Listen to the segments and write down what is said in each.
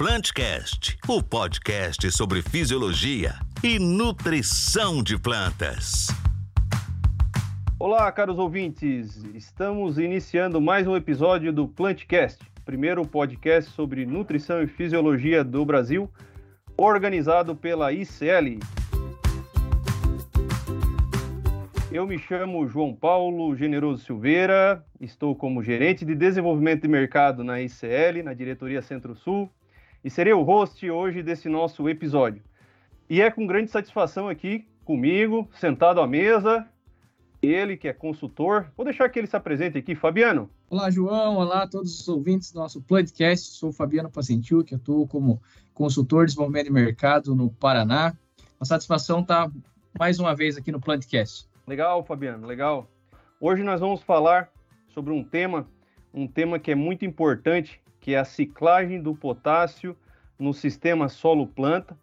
Plantcast, o podcast sobre fisiologia e nutrição de plantas. Olá, caros ouvintes. Estamos iniciando mais um episódio do Plantcast, primeiro podcast sobre nutrição e fisiologia do Brasil, organizado pela ICL. Eu me chamo João Paulo Generoso Silveira, estou como gerente de desenvolvimento de mercado na ICL, na diretoria Centro-Sul, e serei o host hoje desse nosso episódio. E é com grande satisfação aqui comigo, sentado à mesa, ele que é consultor. Vou deixar que ele se apresente aqui, Fabiano. Olá, João. Olá a todos os ouvintes do nosso podcast. Sou Fabiano Pacentiu, que atuo como consultor de desenvolvimento de mercado no Paraná. Uma satisfação estar mais uma vez aqui no Plantcast. Legal, Fabiano, legal. Hoje nós vamos falar sobre um tema, um tema que é muito importante, que é a ciclagem do potássio no sistema solo-planta.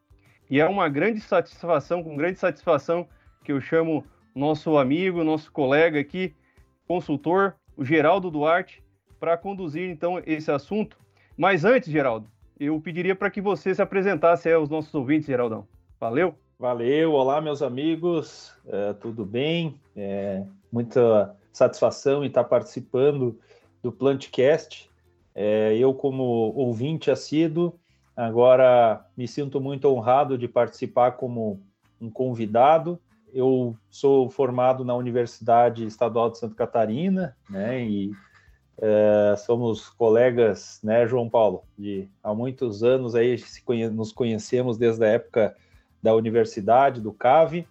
E é uma grande satisfação, com grande satisfação, que eu chamo nosso amigo, nosso colega aqui, consultor, o Geraldo Duarte, para conduzir então esse assunto. Mas antes, Geraldo, eu pediria para que você se apresentasse aos nossos ouvintes, Geraldão. Valeu? Valeu, olá meus amigos, é, tudo bem? É, muita satisfação em estar participando do Plantcast. É, eu, como ouvinte assíduo, agora me sinto muito honrado de participar como um convidado. Eu sou formado na Universidade Estadual de Santa Catarina, né? E é, somos colegas, né, João Paulo? De há muitos anos aí nos conhecemos desde a época da universidade, do CAV.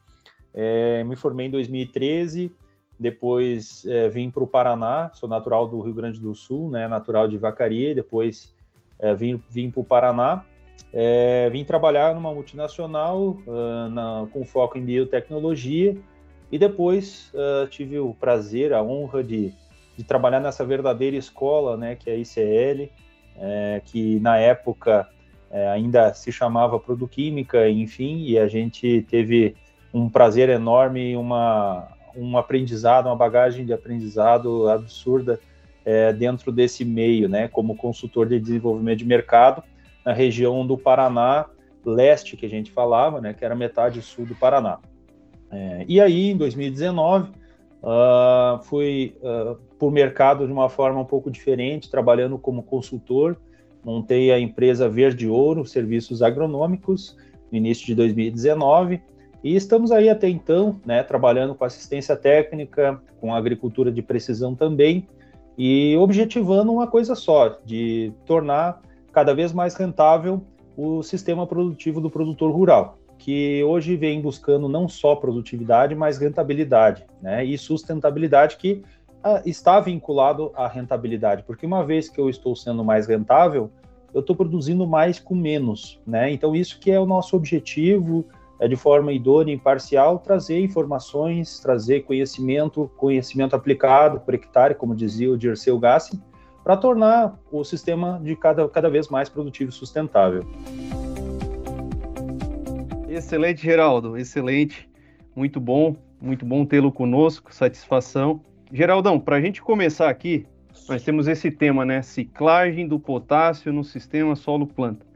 É, me formei em 2013, depois é, vim para o Paraná, sou natural do Rio Grande do Sul, né, natural de Vacaria, depois é, vim, vim para o Paraná. É, vim trabalhar numa multinacional uh, na, com foco em biotecnologia e depois uh, tive o prazer, a honra de, de, trabalhar nessa verdadeira escola, né, que é a ICL, é, que na época é, ainda se chamava Produquímica, enfim, e a gente teve um prazer enorme, uma, um aprendizado, uma bagagem de aprendizado absurda é, dentro desse meio, né, como consultor de desenvolvimento de mercado na região do Paraná leste, que a gente falava, né, que era metade sul do Paraná. É, e aí, em 2019, uh, fui uh, por mercado de uma forma um pouco diferente, trabalhando como consultor, montei a empresa Verde Ouro Serviços Agronômicos no início de 2019 e estamos aí até então, né, trabalhando com assistência técnica, com agricultura de precisão também e objetivando uma coisa só, de tornar cada vez mais rentável o sistema produtivo do produtor rural, que hoje vem buscando não só produtividade, mas rentabilidade, né, e sustentabilidade que está vinculado à rentabilidade, porque uma vez que eu estou sendo mais rentável, eu estou produzindo mais com menos, né? Então isso que é o nosso objetivo, é de forma idônea e imparcial, trazer informações, trazer conhecimento, conhecimento aplicado por hectare, como dizia o Dirceu Gassi, para tornar o sistema de cada, cada vez mais produtivo e sustentável. Excelente, Geraldo, excelente, muito bom, muito bom tê-lo conosco, satisfação. Geraldão, para a gente começar aqui, nós temos esse tema, né? Ciclagem do potássio no sistema solo-planta.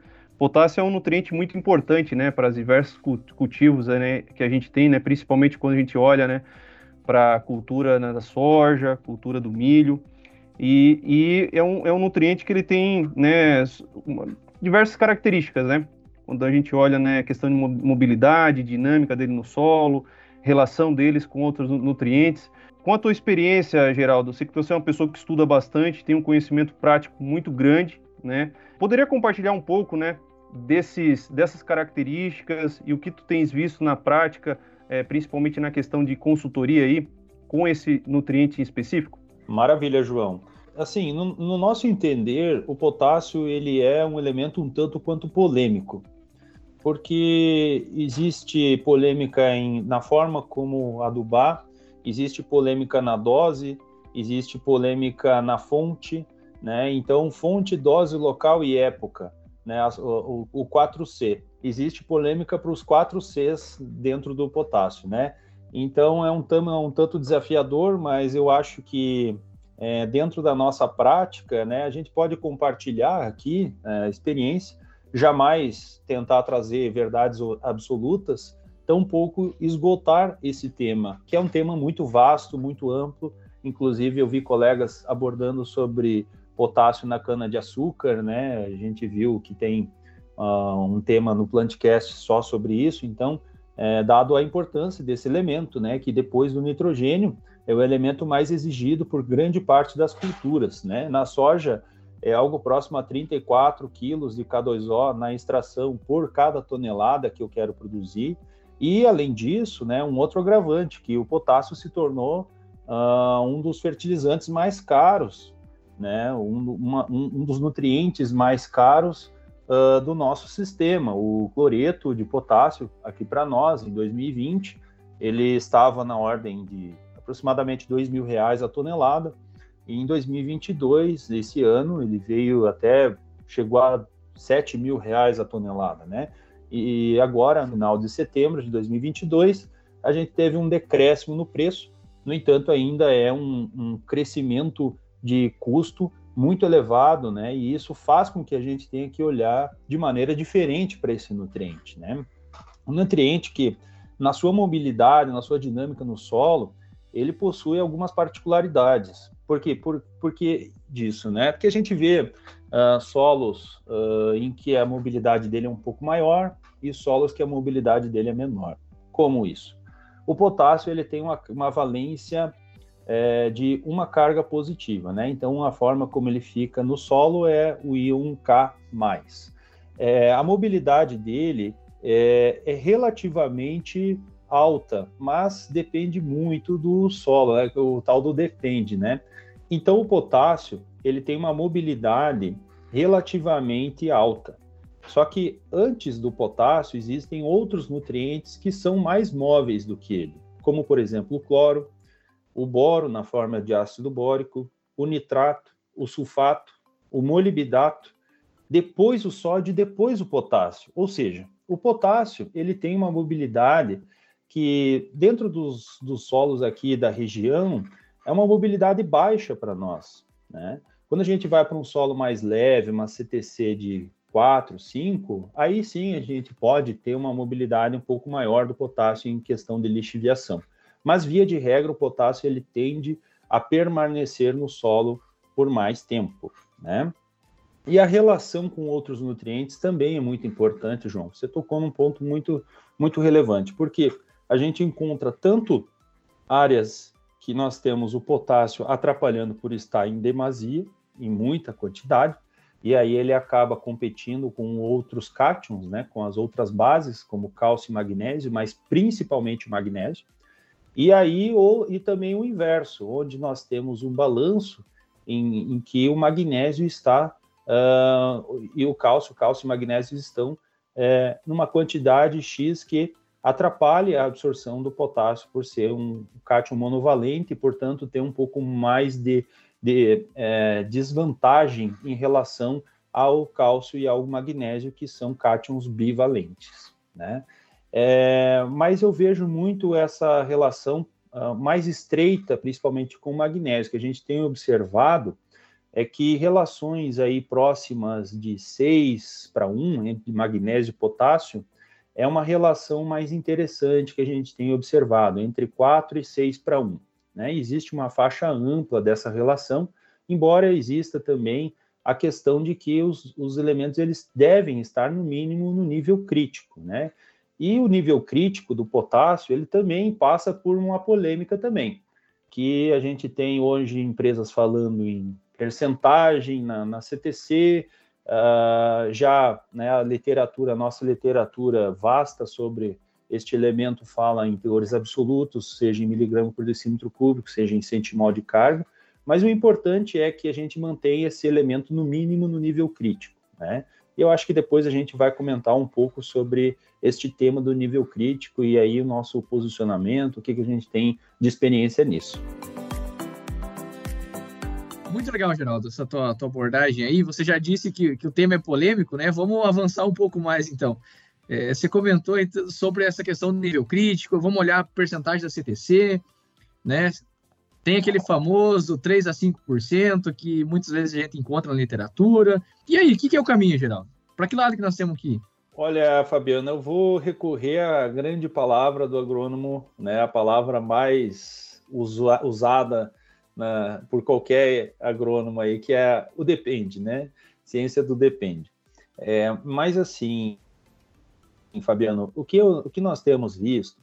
Potássio é um nutriente muito importante, né, para os diversos cultivos né, que a gente tem, né, principalmente quando a gente olha, né, para a cultura né, da soja, cultura do milho, e, e, é, um, é um nutriente que ele tem, né, uma, diversas características, né, quando a gente olha, né, a questão de mobilidade, dinâmica dele no solo, relação deles com outros nutrientes, com a tua experiência, Geraldo, sei que você é uma pessoa que estuda bastante, tem um conhecimento prático muito grande, né? Poderia compartilhar um pouco, né, desses, dessas características e o que tu tens visto na prática, é, principalmente na questão de consultoria aí, com esse nutriente específico? Maravilha, João. Assim, no, no nosso entender, o potássio ele é um elemento um tanto quanto polêmico, porque existe polêmica em, na forma como adubar existe polêmica na dose, existe polêmica na fonte, né? Então, fonte, dose, local e época, né? O, o, o 4C. Existe polêmica para os 4 Cs dentro do potássio, né? Então, é um, é um tanto desafiador, mas eu acho que é, dentro da nossa prática, né, a gente pode compartilhar aqui é, experiência jamais tentar trazer verdades absolutas, tampouco esgotar esse tema, que é um tema muito vasto, muito amplo. Inclusive, eu vi colegas abordando sobre potássio na cana-de-açúcar, né? A gente viu que tem uh, um tema no Plantcast só sobre isso, então, é, dado a importância desse elemento, né? Que depois do nitrogênio é o elemento mais exigido por grande parte das culturas, né? Na soja, é algo próximo a 34 quilos de K2O na extração por cada tonelada que eu quero produzir. E, além disso, né, um outro agravante, que o potássio se tornou uh, um dos fertilizantes mais caros, né, um, uma, um, um dos nutrientes mais caros uh, do nosso sistema. O cloreto de potássio, aqui para nós, em 2020, ele estava na ordem de aproximadamente R$ mil reais a tonelada, e em 2022, esse ano, ele veio até, chegou a 7 mil reais a tonelada, né? E agora, no final de setembro de 2022, a gente teve um decréscimo no preço, no entanto, ainda é um, um crescimento de custo muito elevado, né? E isso faz com que a gente tenha que olhar de maneira diferente para esse nutriente, né? Um nutriente que, na sua mobilidade, na sua dinâmica no solo, ele possui algumas particularidades. Por quê? Por, por que disso, né? Porque a gente vê uh, solos uh, em que a mobilidade dele é um pouco maior e solos que a mobilidade dele é menor. Como isso? O potássio ele tem uma, uma valência é, de uma carga positiva, né? Então, a forma como ele fica no solo é o íon K+. É, a mobilidade dele é, é relativamente alta, mas depende muito do solo, né? o tal do depende, né? Então o potássio ele tem uma mobilidade relativamente alta. Só que antes do potássio existem outros nutrientes que são mais móveis do que ele, como por exemplo o cloro, o boro na forma de ácido bórico, o nitrato, o sulfato, o molibdato, depois o sódio e depois o potássio. Ou seja, o potássio ele tem uma mobilidade que dentro dos, dos solos aqui da região é uma mobilidade baixa para nós. Né? Quando a gente vai para um solo mais leve, uma CTC de 4, 5, aí sim a gente pode ter uma mobilidade um pouco maior do potássio em questão de lixiviação. Mas, via de regra, o potássio ele tende a permanecer no solo por mais tempo. Né? E a relação com outros nutrientes também é muito importante, João. Você tocou num ponto muito, muito relevante, porque a gente encontra tanto áreas que nós temos o potássio atrapalhando por estar em demasia, em muita quantidade, e aí ele acaba competindo com outros cátions, né, com as outras bases, como cálcio e magnésio, mas principalmente o magnésio. E aí ou e também o inverso, onde nós temos um balanço em, em que o magnésio está uh, e o cálcio, cálcio e magnésio estão é, numa quantidade X que atrapalha a absorção do potássio por ser um cátion monovalente e, portanto, ter um pouco mais de, de é, desvantagem em relação ao cálcio e ao magnésio, que são cátions bivalentes, né? É, mas eu vejo muito essa relação uh, mais estreita, principalmente com o magnésio, que a gente tem observado é que relações aí próximas de 6 para 1, entre magnésio e potássio, é uma relação mais interessante que a gente tem observado, entre 4 e 6 para 1. Né? Existe uma faixa ampla dessa relação, embora exista também a questão de que os, os elementos eles devem estar no mínimo no nível crítico, né? E o nível crítico do potássio, ele também passa por uma polêmica também, que a gente tem hoje empresas falando em percentagem na, na CTC, Uh, já né, a literatura, a nossa literatura vasta sobre este elemento fala em teores absolutos, seja em miligrama por decímetro cúbico, seja em centimol de carga, mas o importante é que a gente mantenha esse elemento no mínimo no nível crítico, né? E eu acho que depois a gente vai comentar um pouco sobre este tema do nível crítico e aí o nosso posicionamento, o que, que a gente tem de experiência nisso. Muito legal, Geraldo, essa tua, tua abordagem aí. Você já disse que, que o tema é polêmico, né? Vamos avançar um pouco mais, então. É, você comentou sobre essa questão do nível crítico, vamos olhar a porcentagem da CTC, né? Tem aquele famoso 3 a 5% que muitas vezes a gente encontra na literatura. E aí, o que, que é o caminho, Geraldo? Para que lado que nós temos que ir? Olha, Fabiana, eu vou recorrer à grande palavra do agrônomo, né, a palavra mais usa, usada na, por qualquer agrônomo aí, que é o depende, né? Ciência do depende. É, mas assim, Fabiano, o que, eu, o que nós temos visto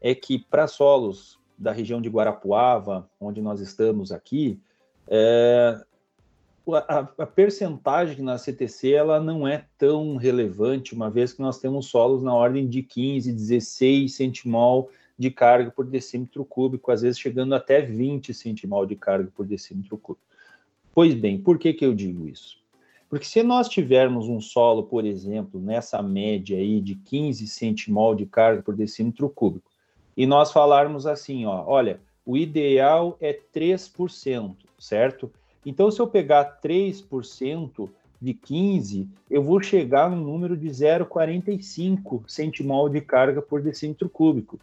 é que para solos da região de Guarapuava, onde nós estamos aqui, é, a, a, percentagem na CTC ela não é tão relevante, uma vez que nós temos solos na ordem de 15, 16 centimol de carga por decímetro cúbico, às vezes chegando até 20 centimol de carga por decímetro cúbico. Pois bem, por que, que eu digo isso? Porque se nós tivermos um solo, por exemplo, nessa média aí de 15 centimol de carga por decímetro cúbico, e nós falarmos assim, ó, olha, o ideal é 3%, certo? Então, se eu pegar 3% de 15, eu vou chegar no número de 0,45 centimol de carga por decímetro cúbico,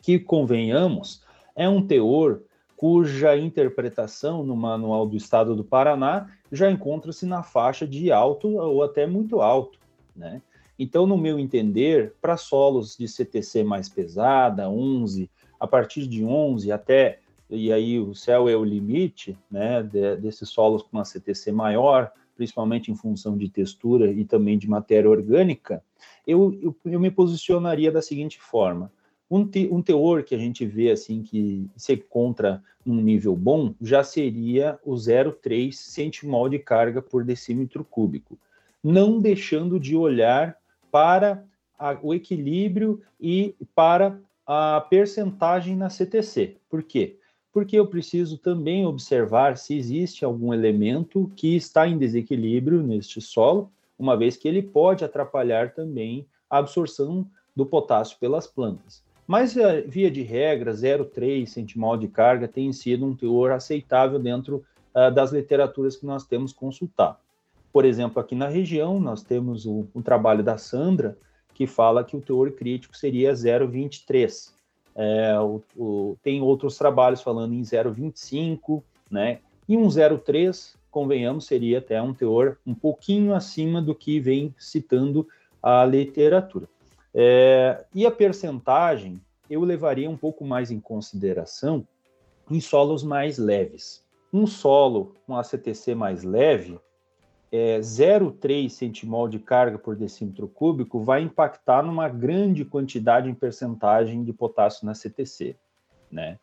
que, convenhamos, é um teor cuja interpretação no Manual do Estado do Paraná já encontra-se na faixa de alto ou até muito alto, né? Então, no meu entender, para solos de CTC mais pesada, 11, a partir de 11 até, e aí o céu é o limite, né, de, desses solos com uma CTC maior, principalmente em função de textura e também de matéria orgânica, eu, eu, eu me posicionaria da seguinte forma. Um, te, um, teor que a gente vê assim que se encontra num nível bom já seria o 0,3 centimol de carga por decímetro cúbico, não deixando de olhar para a, o equilíbrio e para a percentagem na CTC. Por quê? Porque eu preciso também observar se existe algum elemento que está em desequilíbrio neste solo, uma vez que ele pode atrapalhar também a absorção do potássio pelas plantas. Mas, eh, via de regra, 0,3 centimol de carga tem sido um teor aceitável dentro uh, das literaturas que nós temos consultado. Por exemplo, aqui na região, nós temos o, um trabalho da Sandra, que fala que o teor crítico seria 0,23. É, o, o, tem outros trabalhos falando em 0,25, né? E um 0,3, convenhamos, seria até um teor um pouquinho acima do que vem citando a literatura. É, e a percentagem eu levaria um pouco mais em consideração em solos mais leves. Um solo com a CTC mais leve, é, 0,3 centimol de carga por decímetro cúbico vai impactar numa grande quantidade em percentagem de potássio na CTC, né?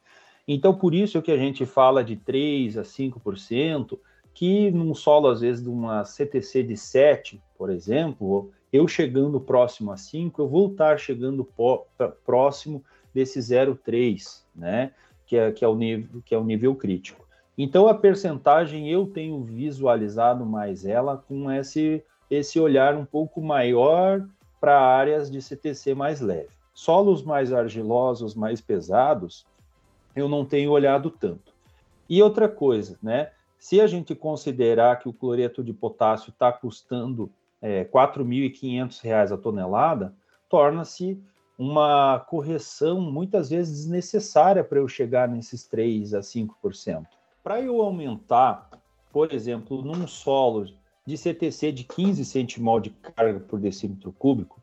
Então, por isso que a gente fala de 3 a 5%, que num solo, às vezes, de uma CTC de 7, por exemplo, eu chegando próximo a 5, eu vou estar chegando próximo desse 0,3, né? Que é, que, é o nível, que é o nível crítico. Então, a percentagem eu tenho visualizado mais ela com esse, esse olhar um pouco maior para áreas de CTC mais leve. Solos mais argilosos, mais pesados, eu não tenho olhado tanto. E outra coisa, né? Se a gente considerar que o cloreto de potássio está custando é, R$ 4.500 a tonelada, torna-se uma correção muitas vezes desnecessária para eu chegar nesses 3 a 5%. Para eu aumentar, por exemplo, num solo de CTC de 15 centimol de carga por decímetro cúbico,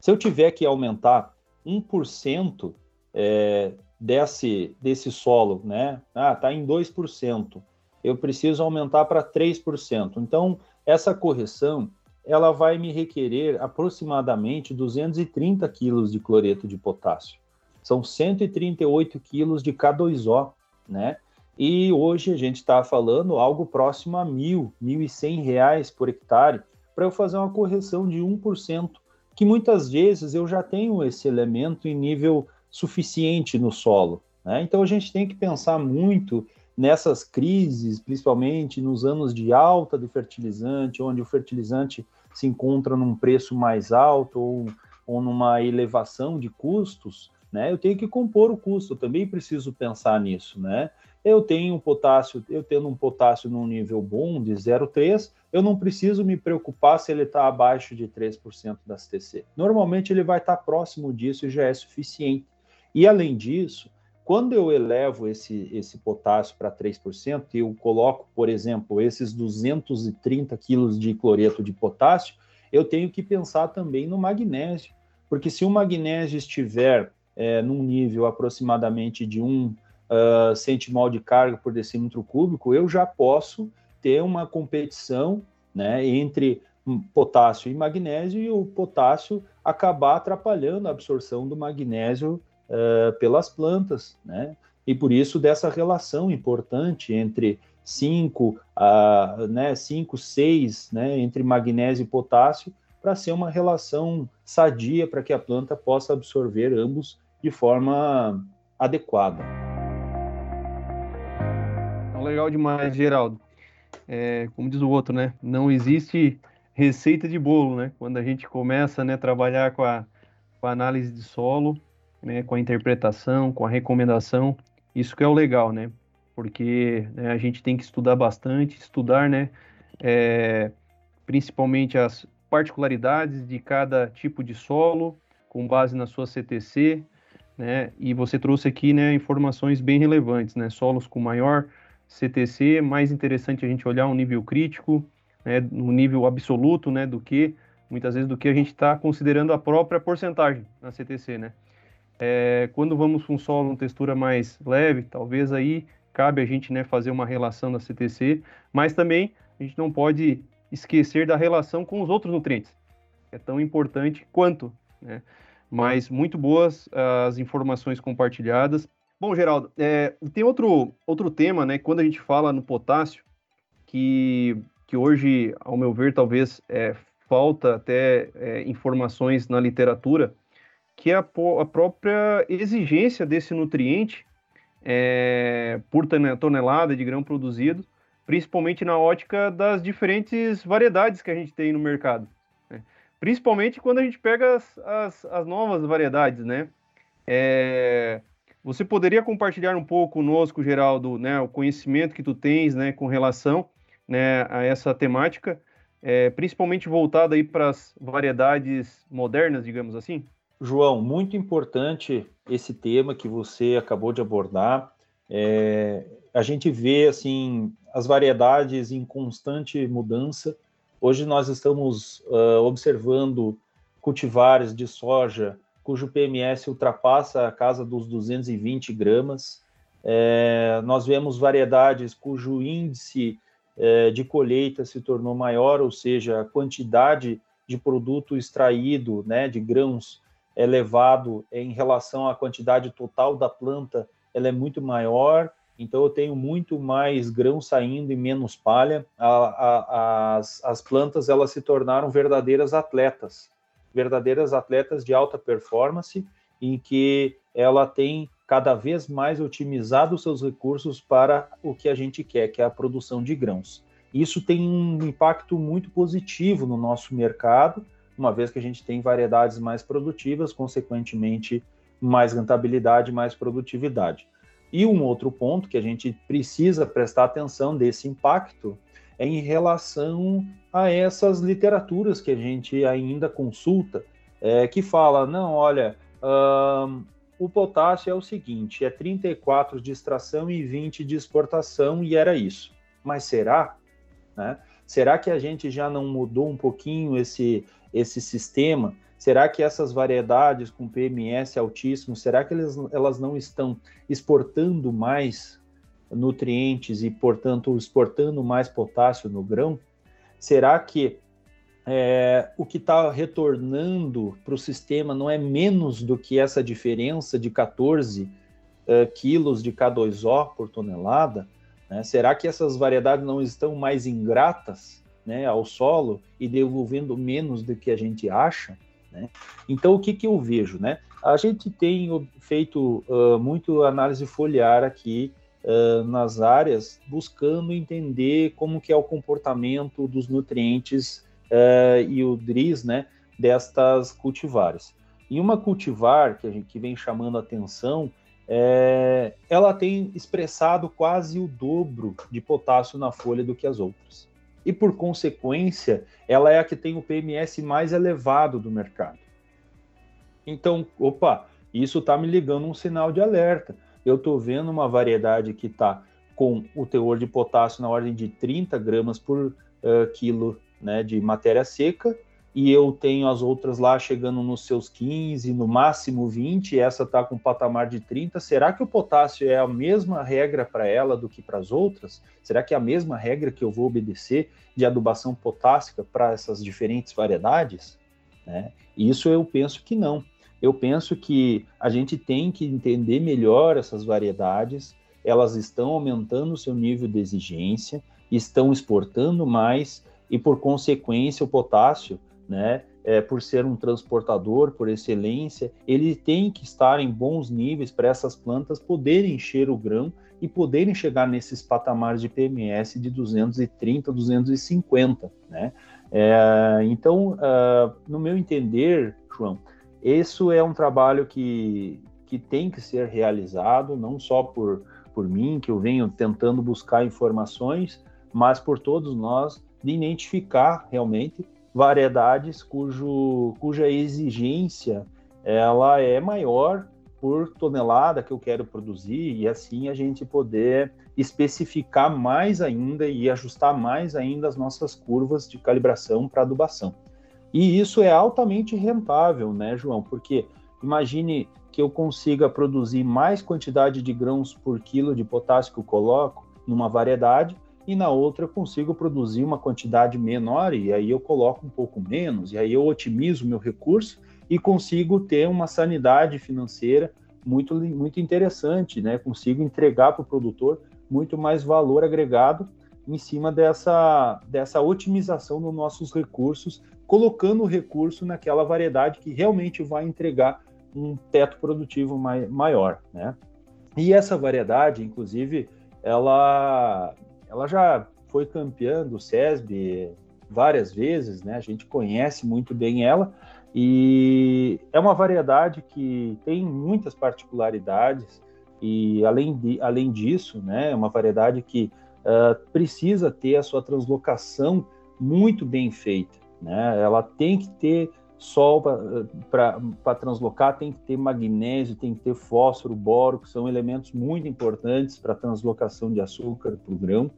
se eu tiver que aumentar 1% é, desse, desse solo, né? Ah, tá em 2%. Eu preciso aumentar para 3%. Então, essa correção ela vai me requerer aproximadamente 230 quilos de cloreto de potássio. São 138 quilos de K2O, né? E hoje a gente está falando algo próximo a mil, mil e cem reais por hectare para eu fazer uma correção de 1%, que muitas vezes eu já tenho esse elemento em nível suficiente no solo. Né? Então a gente tem que pensar muito nessas crises, principalmente nos anos de alta do fertilizante, onde o fertilizante se encontra num preço mais alto ou, ou numa elevação de custos, né? Eu tenho que compor o custo, também preciso pensar nisso, né? Eu tenho potássio, eu tendo um potássio num nível bom de 0,3, eu não preciso me preocupar se ele está abaixo de 3% da CTC. Normalmente ele vai estar tá próximo disso e já é suficiente. E além disso, quando eu elevo esse, esse potássio para 3%, e eu coloco, por exemplo, esses 230 quilos de cloreto de potássio, eu tenho que pensar também no magnésio, porque se o magnésio estiver é, num nível aproximadamente de um centimol de carga por decímetro cúbico, eu já posso ter uma competição né, entre potássio e magnésio e o potássio acabar atrapalhando a absorção do magnésio uh, pelas plantas, né? E por isso dessa relação importante entre 5, uh, né, 5, 6, né, entre magnésio e potássio, para ser uma relação sadia para que a planta possa absorver ambos de forma adequada. Legal demais, Geraldo. É, como diz o outro, né? Não existe receita de bolo, né? Quando a gente começa né, a trabalhar com a, com a análise de solo, né, com a interpretação, com a recomendação, isso que é o legal, né? Porque né, a gente tem que estudar bastante, estudar, né? É, principalmente as particularidades de cada tipo de solo, com base na sua CTC, né? E você trouxe aqui, né, informações bem relevantes, né? Solos com maior CTC, mais interessante a gente olhar um nível crítico, né, no nível absoluto, né, do que muitas vezes do que a gente está considerando a própria porcentagem na CTC, né? É, quando vamos com um solo com textura mais leve, talvez aí cabe a gente né, fazer uma relação da CTC, mas também a gente não pode esquecer da relação com os outros nutrientes, é tão importante quanto, né? Mas muito boas as informações compartilhadas. Bom, Geraldo, é, tem outro, outro tema, né? Quando a gente fala no potássio, que que hoje, ao meu ver, talvez é, falta até é, informações na literatura, que é a, a própria exigência desse nutriente é, por tonelada de grão produzido, principalmente na ótica das diferentes variedades que a gente tem no mercado. Né? Principalmente quando a gente pega as, as, as novas variedades, né? É, você poderia compartilhar um pouco conosco, Geraldo, né, o conhecimento que tu tens, né, com relação né, a essa temática, é, principalmente voltada para as variedades modernas, digamos assim? João, muito importante esse tema que você acabou de abordar. É, a gente vê assim as variedades em constante mudança. Hoje nós estamos uh, observando cultivares de soja cujo PMS ultrapassa a casa dos 220 gramas. É, nós vemos variedades cujo índice é, de colheita se tornou maior, ou seja, a quantidade de produto extraído, né, de grãos elevado em relação à quantidade total da planta, ela é muito maior, então eu tenho muito mais grão saindo e menos palha. A, a, as, as plantas elas se tornaram verdadeiras atletas, verdadeiras atletas de alta performance, em que ela tem cada vez mais otimizado seus recursos para o que a gente quer, que é a produção de grãos. Isso tem um impacto muito positivo no nosso mercado, uma vez que a gente tem variedades mais produtivas, consequentemente, mais rentabilidade, mais produtividade. E um outro ponto que a gente precisa prestar atenção desse impacto é em relação a essas literaturas que a gente ainda consulta, é, que fala, não, olha, o potássio é o seguinte: é 34 de extração e 20 de exportação, e era isso. Mas será? Né? Será que a gente já não mudou um pouquinho esse, esse sistema? Será que essas variedades com PMS altíssimo, será que elas, elas não estão exportando mais nutrientes e, portanto, exportando mais potássio no grão? Será que é, o que está retornando para o sistema não é menos do que essa diferença de 14 uh, quilos de K2O por tonelada? Né? Será que essas variedades não estão mais ingratas né, ao solo e devolvendo menos do que a gente acha? Né? Então, o que, que eu vejo? Né? A gente tem feito uh, muito análise foliar aqui nas áreas, buscando entender como que é o comportamento dos nutrientes uh, e o DRIS, né, destas cultivares. E uma cultivar que a gente que vem chamando atenção, é, ela tem expressado quase o dobro de potássio na folha do que as outras. E por consequência, ela é a que tem o PMS mais elevado do mercado. Então, opa, isso está me ligando um sinal de alerta. Eu estou vendo uma variedade que está com o teor de potássio na ordem de 30 gramas por uh, quilo né, de matéria seca, e eu tenho as outras lá chegando nos seus 15, no máximo 20, e essa está com patamar de 30, será que o potássio é a mesma regra para ela do que para as outras? Será que é a mesma regra que eu vou obedecer de adubação potássica para essas diferentes variedades? Né? Isso eu penso que não. Eu penso que a gente tem que entender melhor essas variedades, elas estão aumentando o seu nível de exigência, estão exportando mais, e por consequência o potássio né? É, por ser um transportador por excelência, ele tem que estar em bons níveis para essas plantas poderem encher o grão e poderem chegar nesses patamares de PMS de 230, 250, né? É, então, uh, no meu entender, João, isso é um trabalho que, que tem que ser realizado, não só por, por mim, que eu venho tentando buscar informações, mas por todos nós, de identificar realmente variedades cujo, cuja exigência ela é maior por tonelada que eu quero produzir e assim a gente poder especificar mais ainda e ajustar mais ainda as nossas curvas de calibração para adubação. E isso é altamente rentável, né, João? Porque imagine que eu consiga produzir mais quantidade de grãos por quilo de potássio que eu coloco numa variedade e na outra eu consigo produzir uma quantidade menor e aí eu coloco um pouco menos, e aí eu otimizo meu recurso e consigo ter uma sanidade financeira muito, muito interessante, né? Consigo entregar para o produtor muito mais valor agregado em cima dessa, dessa otimização dos nossos recursos, colocando o recurso naquela variedade que realmente vai entregar um teto produtivo mai, maior, né? E essa variedade, inclusive, ela ela já foi campeã do SESB várias vezes, né? A gente conhece muito bem ela e é uma variedade que tem muitas particularidades e além, de, além disso, né, é uma variedade que uh, precisa ter a sua translocação muito bem feita, né? Ela tem que ter sol para translocar, tem que ter magnésio, tem que ter fósforo, boro, que são elementos muito importantes para a translocação de açúcar para o grão.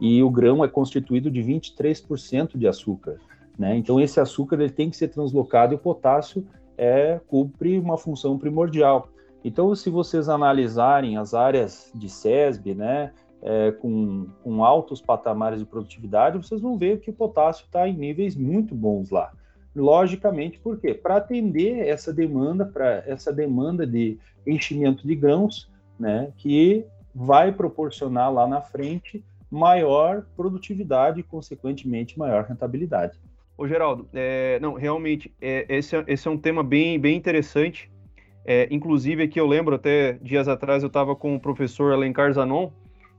E o grão é constituído de 23% de açúcar. Né? Então, esse açúcar ele tem que ser translocado e o potássio é, cumpre uma função primordial. Então, se vocês analisarem as áreas de SESB, né, é, com, com altos patamares de produtividade, vocês vão ver que o potássio está em níveis muito bons lá logicamente, por quê? Para atender essa demanda, para essa demanda de enchimento de grãos, né, que vai proporcionar lá na frente maior produtividade e, consequentemente, maior rentabilidade. Ô, Geraldo, é, não, realmente, é, esse, é, esse é um tema bem, bem interessante. É, inclusive, aqui eu lembro, até dias atrás, eu estava com o professor Alencar Zanon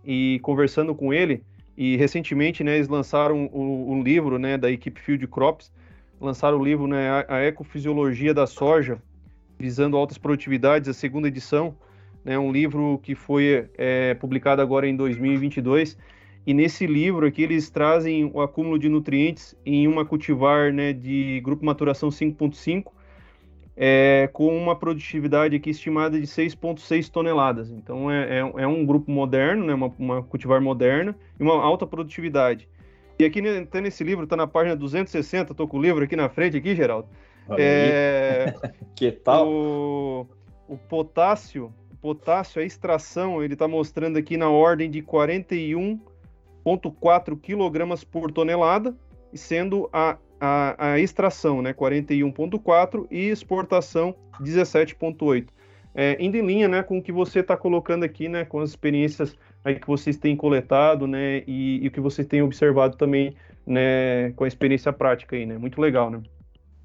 e conversando com ele, e recentemente, né, eles lançaram o, o livro, né, da equipe Field Crops, lançaram o livro né, A Ecofisiologia da Soja, visando altas produtividades, a segunda edição, né, um livro que foi é, publicado agora em 2022. E nesse livro aqui eles trazem o acúmulo de nutrientes em uma cultivar né, de grupo maturação 5.5, é, com uma produtividade aqui estimada de 6,6 toneladas. Então é, é, é, um grupo moderno, né, uma, uma cultivar moderna e uma alta produtividade. E aqui tá nesse livro, tá na página 260, tô com o livro aqui na frente, aqui, Geraldo. É, que tal? O, o potássio, o potássio, a extração, ele tá mostrando aqui na ordem de 41,4 kg por tonelada, sendo a, a, a extração, né, 41,4 e exportação 17,8. É, indo em linha, né, com o que você está colocando aqui, né, com as experiências aí que vocês têm coletado, né, e, e o que vocês têm observado também, né, com a experiência prática aí, né, muito legal, né.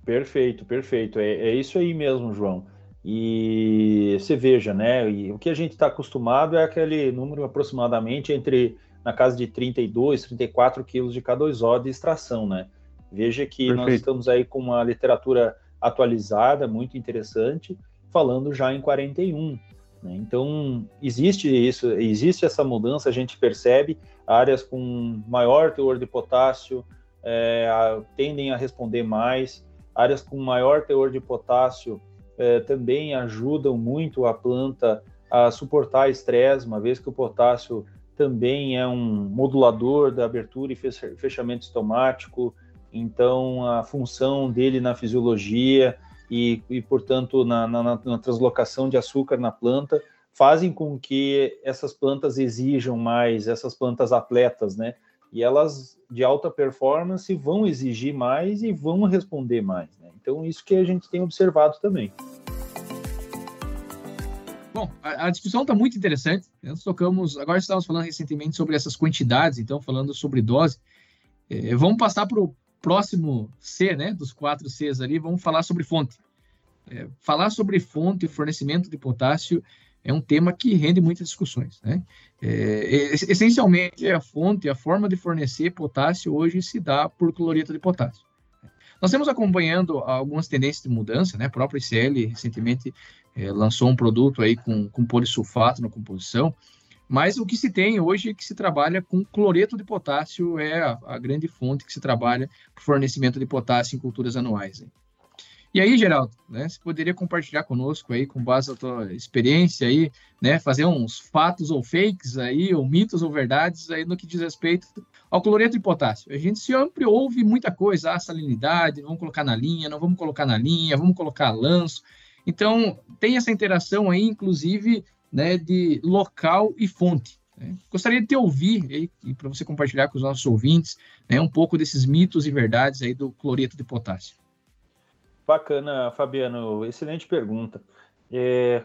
Perfeito, perfeito, é, é isso aí mesmo, João. E você veja, né, e o que a gente está acostumado é aquele número aproximadamente entre na casa de 32, 34 quilos de K2O de extração, né. Veja que perfeito. nós estamos aí com uma literatura atualizada, muito interessante, falando já em 41. Né? Então, existe isso, existe essa mudança, a gente percebe áreas com maior teor de potássio é, tendem a responder mais, áreas com maior teor de potássio é, também ajudam muito a planta a suportar estresse, uma vez que o potássio também é um modulador da abertura e fechamento estomático, então a função dele na fisiologia e, e portanto, na, na, na translocação de açúcar na planta, fazem com que essas plantas exijam mais, essas plantas atletas, né? E elas de alta performance vão exigir mais e vão responder mais. Né? Então, isso que a gente tem observado também. Bom, a, discussão está muito interessante. Nós tocamos, agora estávamos falando recentemente sobre essas quantidades, então falando sobre dose. É, vamos passar para o próximo C, né, dos quatro Cs ali, vamos falar sobre fonte. É, falar sobre fonte e fornecimento de potássio é um tema que rende muitas discussões. Né? É, essencialmente, a fonte, a forma de fornecer potássio hoje se dá por cloreto de potássio. Nós temos acompanhando algumas tendências de mudança, né? A própria ICL recentemente é, lançou um produto aí com, com polissulfato na composição, mas o que se tem hoje é que se trabalha com cloreto de potássio, é a, a grande fonte que se trabalha para fornecimento de potássio em culturas anuais. Hein? E aí, Geraldo, né, você poderia compartilhar conosco aí, com base na tua experiência aí, né, fazer uns fatos ou fakes aí, ou mitos ou verdades aí no que diz respeito ao cloreto de potássio. A gente sempre ouve muita coisa, a ah, salinidade, vamos colocar na linha, não vamos colocar na linha, vamos colocar lanço. Então, tem essa interação aí, inclusive, né, de local e fonte. Né? Gostaria de te ouvir e para você compartilhar com os nossos ouvintes né, um pouco desses mitos e verdades aí do cloreto de potássio. Bacana, Fabiano, excelente pergunta. É,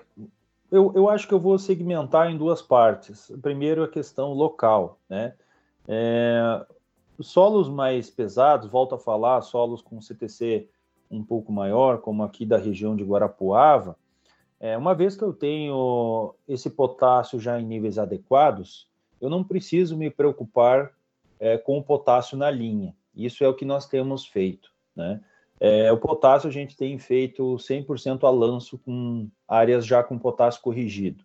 eu, eu acho que eu vou segmentar em duas partes. Primeiro, a questão local, né? É, solos mais pesados, volto a falar, solos com CTC um pouco maior, como aqui da região de Guarapuava, é, uma vez que eu tenho esse potássio já em níveis adequados, eu não preciso me preocupar é, com o potássio na linha. Isso é o que nós temos feito. Né? É, o potássio a gente tem feito 100% a lanço com áreas já com potássio corrigido.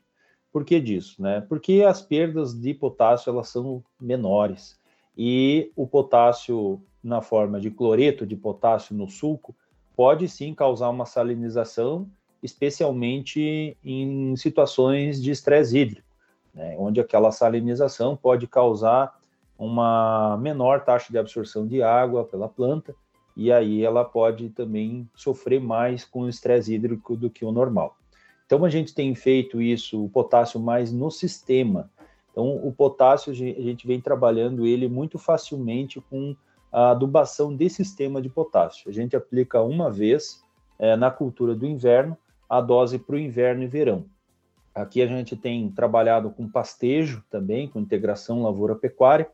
Por que disso? Né? Porque as perdas de potássio elas são menores e o potássio na forma de cloreto de potássio no sulco pode sim causar uma salinização especialmente em situações de estresse hídrico, né, onde aquela salinização pode causar uma menor taxa de absorção de água pela planta, e aí ela pode também sofrer mais com o estresse hídrico do que o normal. Então a gente tem feito isso, o potássio mais no sistema. Então o potássio a gente vem trabalhando ele muito facilmente com a adubação de sistema de potássio. A gente aplica uma vez é, na cultura do inverno a dose para o inverno e verão. Aqui a gente tem trabalhado com pastejo também, com integração lavoura-pecuária,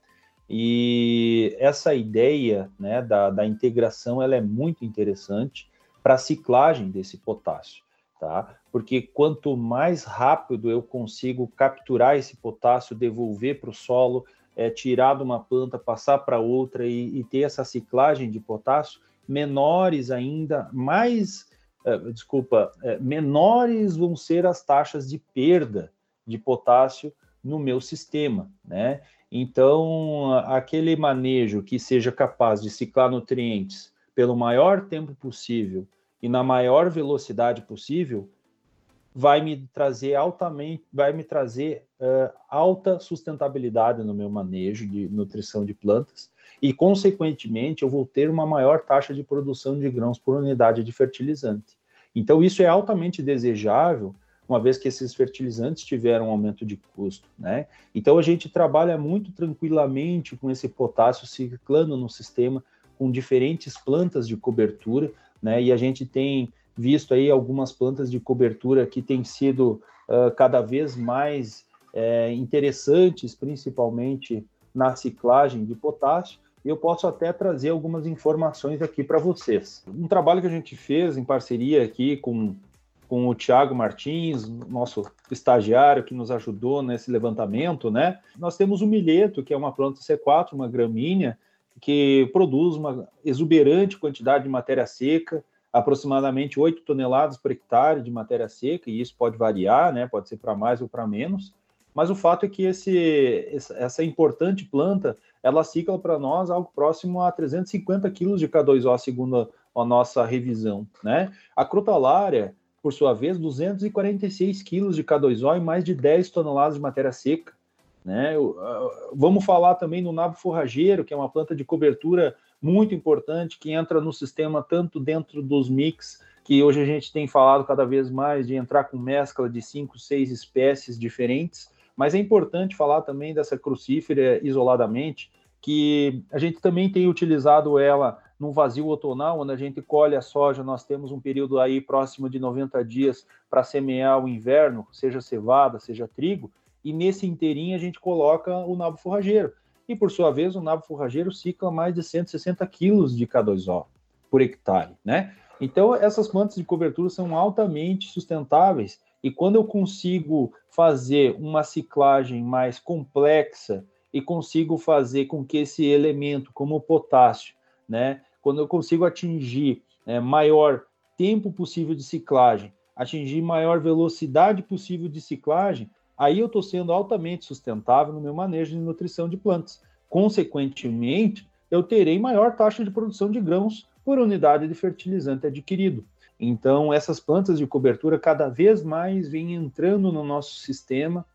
e essa ideia né, da, da integração ela é muito interessante para a ciclagem desse potássio, tá? Porque quanto mais rápido eu consigo capturar esse potássio, devolver para o solo, é, tirar de uma planta, passar para outra e, e, ter essa ciclagem de potássio, menores ainda, mais desculpa, uh, menores vão ser as taxas de perda de potássio no meu sistema, né? Então, aquele manejo que seja capaz de ciclar nutrientes pelo maior tempo possível e na maior velocidade possível, vai me trazer altamente, vai me trazer uh, alta sustentabilidade no meu manejo de nutrição de plantas e, consequentemente, eu vou ter uma maior taxa de produção de grãos por unidade de fertilizante. Então, isso é altamente desejável, uma vez que esses fertilizantes tiveram um aumento de custo, né? Então, a gente trabalha muito tranquilamente com esse potássio ciclando no sistema, com diferentes plantas de cobertura, né? E a gente tem visto aí algumas plantas de cobertura que têm sido uh, cada vez mais é, interessantes, principalmente na ciclagem de potássio, eu posso até trazer algumas informações aqui para vocês. Um trabalho que a gente fez em parceria aqui com, com o Tiago Martins, nosso estagiário que nos ajudou nesse levantamento, né? Nós temos o milheto, que é uma planta C4, uma gramínea, que produz uma exuberante quantidade de matéria seca, aproximadamente 8 toneladas por hectare de matéria seca, e isso pode variar, né? Pode ser para mais ou para menos. Mas o fato é que esse, essa importante planta, ela cicla para nós algo próximo a 350 quilos de K2O, segundo a, nossa revisão. Né? A crotalária, por sua vez, 246 quilos de K2O e mais de 10 toneladas de matéria seca. Né? Vamos falar também no nabo forrageiro, que é uma planta de cobertura muito importante que entra no sistema tanto dentro dos mix, que hoje a gente tem falado cada vez mais de entrar com mescla de cinco, seis espécies diferentes, mas é importante falar também dessa crucífera isoladamente, que a gente também tem utilizado ela num vazio outonal, onde a gente colhe a soja, nós temos um período aí próximo de 90 dias para semear o inverno, seja cevada, seja trigo, e nesse inteirinho a gente coloca o nabo forrageiro. E por sua vez, o nabo forrageiro cicla mais de 160 quilos de K2O por hectare, né? Então, essas plantas de cobertura são altamente sustentáveis e quando eu consigo fazer uma ciclagem mais complexa e consigo fazer com que esse elemento, como o potássio, né, quando eu consigo atingir é, maior tempo possível de ciclagem, atingir maior velocidade possível de ciclagem, aí eu estou sendo altamente sustentável no meu manejo de nutrição de plantas. Consequentemente, eu terei maior taxa de produção de grãos por unidade de fertilizante adquirido. Então, essas plantas de cobertura cada vez mais vêm entrando no nosso sistema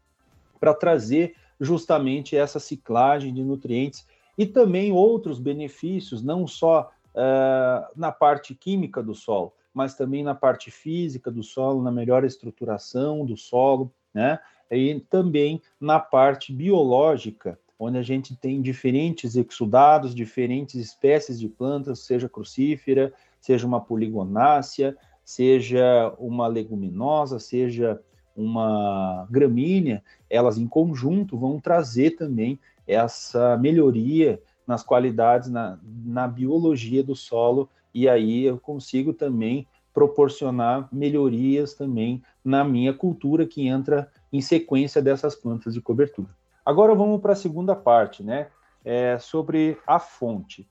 para trazer justamente essa ciclagem de nutrientes e também outros benefícios, não só uh, na parte química do solo, mas também na parte física do solo, na melhor estruturação do solo, né? E também na parte biológica, onde a gente tem diferentes exudados, diferentes espécies de plantas, seja crucífera, seja uma poligonácea, seja uma leguminosa, seja uma gramínea, elas em conjunto vão trazer também essa melhoria nas qualidades, na, na biologia do solo, e aí eu consigo também proporcionar melhorias também na minha cultura que entra em sequência dessas plantas de cobertura. Agora vamos para a segunda parte, né? É sobre a fonte.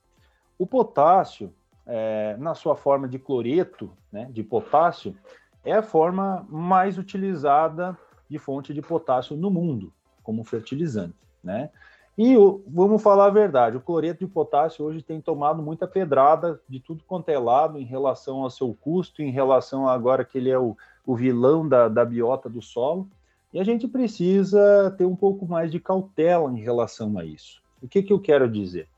O potássio, é, na sua forma de cloreto, né, de potássio, é a forma mais utilizada de fonte de potássio no mundo, como fertilizante, né? E o, vamos falar a verdade, o cloreto de potássio hoje tem tomado muita pedrada de tudo quanto é lado em relação ao seu custo, em relação agora que ele é o, o vilão da, da biota do solo, e a gente precisa ter um pouco mais de cautela em relação a isso. O que, que eu quero dizer?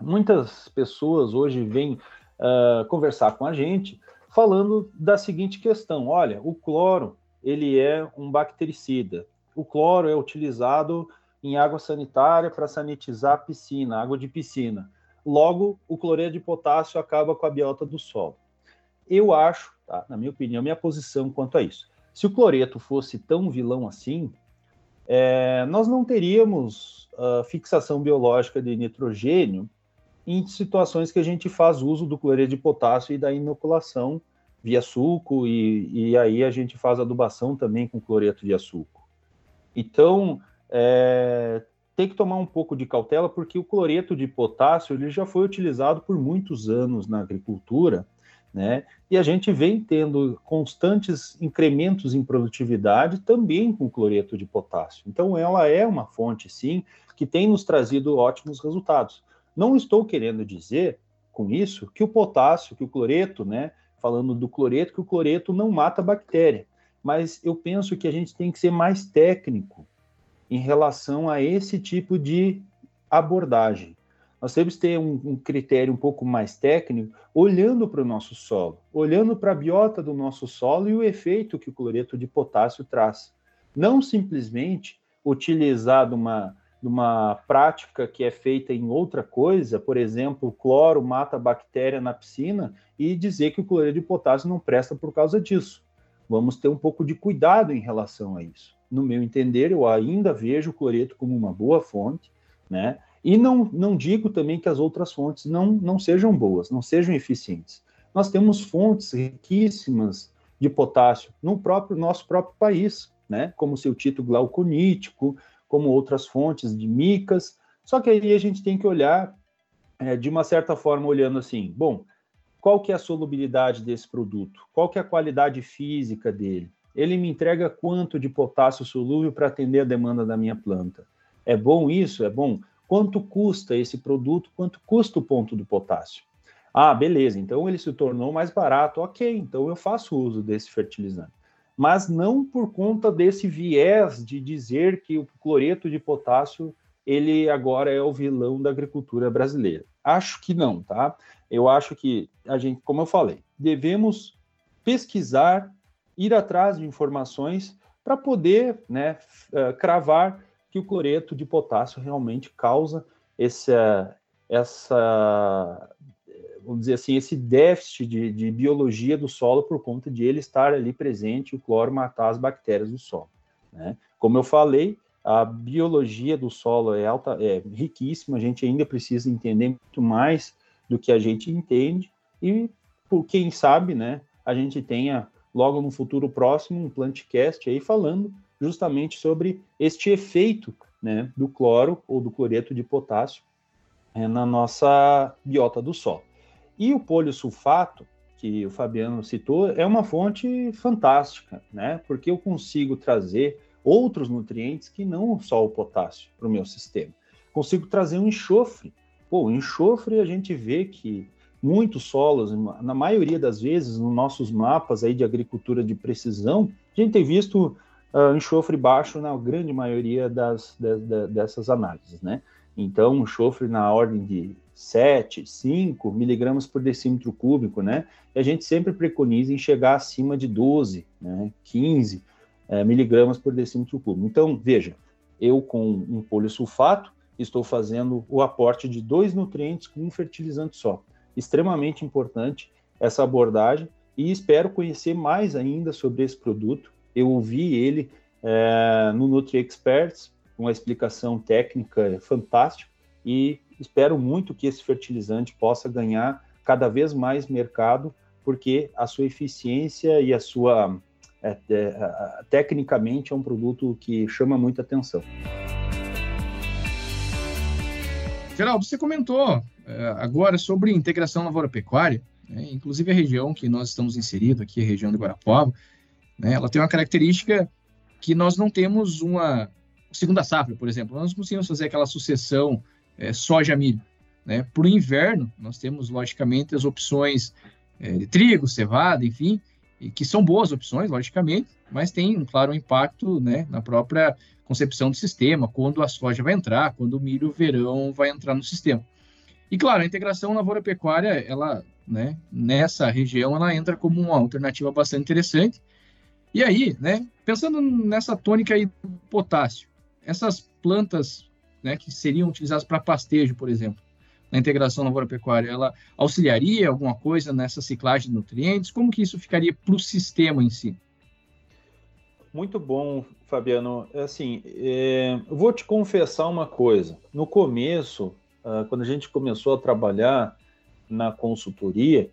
Muitas pessoas hoje vêm uh, conversar com a gente falando da seguinte questão: olha, o cloro ele é um bactericida. O cloro é utilizado em água sanitária para sanitizar piscina, água de piscina. Logo, o cloreto de potássio acaba com a biota do solo. Eu acho, tá, na minha opinião, minha posição quanto a isso. Se o cloreto fosse tão vilão assim, é, nós não teríamos uh, fixação biológica de nitrogênio em situações que a gente faz uso do cloreto de potássio e da inoculação via suco, e, e aí a gente faz adubação também com cloreto via suco. Então, é, tem que tomar um pouco de cautela, porque o cloreto de potássio ele já foi utilizado por muitos anos na agricultura, né? E a gente vem tendo constantes incrementos em produtividade também com cloreto de potássio. Então, ela é uma fonte, sim, que tem nos trazido ótimos resultados. Não estou querendo dizer com isso que o potássio, que o cloreto, né? Falando do cloreto, que o cloreto não mata bactéria. Mas eu penso que a gente tem que ser mais técnico em relação a esse tipo de abordagem. Nós temos que ter um, um critério um pouco mais técnico, olhando para o nosso solo, olhando para a biota do nosso solo e o efeito que o cloreto de potássio traz. Não simplesmente utilizar uma numa prática que é feita em outra coisa, por exemplo, o cloro mata a bactéria na piscina e dizer que o cloreto de potássio não presta por causa disso. Vamos ter um pouco de cuidado em relação a isso. No meu entender, eu ainda vejo o cloreto como uma boa fonte, né? E não, não digo também que as outras fontes não, não sejam boas, não sejam eficientes. Nós temos fontes riquíssimas de potássio no próprio nosso próprio país, né? Como o seu título glauconítico, como outras fontes de micas. Só que aí a gente tem que olhar é, de uma certa forma olhando assim, bom, qual que é a solubilidade desse produto? Qual que é a qualidade física dele? Ele me entrega quanto de potássio solúvel para atender a demanda da minha planta? É bom isso? É bom? Quanto custa esse produto? Quanto custa o ponto do potássio? Ah, beleza, então ele se tornou mais barato. Ok, então eu faço uso desse fertilizante mas não por conta desse viés de dizer que o cloreto de potássio ele agora é o vilão da agricultura brasileira. Acho que não, tá? Eu acho que a gente, como eu falei, devemos pesquisar, ir atrás de informações para poder né, uh, cravar que o cloreto de potássio realmente causa essa, essa vamos dizer assim, esse déficit de, de, biologia do solo por conta de ele estar ali presente, o cloro matar as bactérias do solo. Né? Como eu falei, a biologia do solo é, alta, é riquíssima, a gente ainda precisa entender muito mais do que a gente entende, e por quem sabe, né, a gente tenha logo no futuro próximo um plantcast aí falando justamente sobre este efeito né, do cloro ou do cloreto de potássio é, na nossa biota do solo. E o poliosulfato, que o Fabiano citou, é uma fonte fantástica, né? Porque eu consigo trazer outros nutrientes que não só o potássio para o meu sistema. Consigo trazer um enxofre. Pô, o enxofre a gente vê que muitos solos, na maioria das vezes, nos nossos mapas aí de agricultura de precisão, a gente tem visto uh, enxofre baixo na grande maioria das, de, de, dessas análises, né? Então, enxofre na ordem de 7, 5 miligramas por decímetro cúbico, né? E a gente sempre preconiza em chegar acima de 12, né? 15 é, miligramas por decímetro cúbico. Então, veja, eu com um polisulfato estou fazendo o aporte de dois nutrientes com um fertilizante só. Extremamente importante essa abordagem e espero conhecer mais ainda sobre esse produto. Eu ouvi ele é, no Nutri Experts, uma explicação técnica fantástica e espero muito que esse fertilizante possa ganhar cada vez mais mercado, porque a sua eficiência e a sua é, é, tecnicamente é um produto que chama muita atenção. Geraldo, você comentou é, agora sobre integração lavoura-pecuária, né? inclusive a região que nós estamos inseridos aqui, a região de Guarapuava, né? ela tem uma característica que nós não temos uma segunda safra, por exemplo. Nós não conseguimos fazer aquela sucessão é, soja-milho. Né? Para o inverno, nós temos, logicamente, as opções é, de trigo, cevada, enfim, que são boas opções, logicamente, mas tem, um claro, impacto né, na própria concepção do sistema, quando a soja vai entrar, quando o milho verão vai entrar no sistema. E, claro, a integração lavoura-pecuária, ela, né, nessa região, ela entra como uma alternativa bastante interessante. E aí, né, pensando nessa tônica aí do potássio, essas plantas né, que seriam utilizadas para pastejo, por exemplo, na integração lavoura-pecuária, ela auxiliaria alguma coisa nessa ciclagem de nutrientes? Como que isso ficaria para o sistema em si? Muito bom, Fabiano. Assim, é, eu vou te confessar uma coisa. No começo, uh, quando a gente começou a trabalhar na consultoria,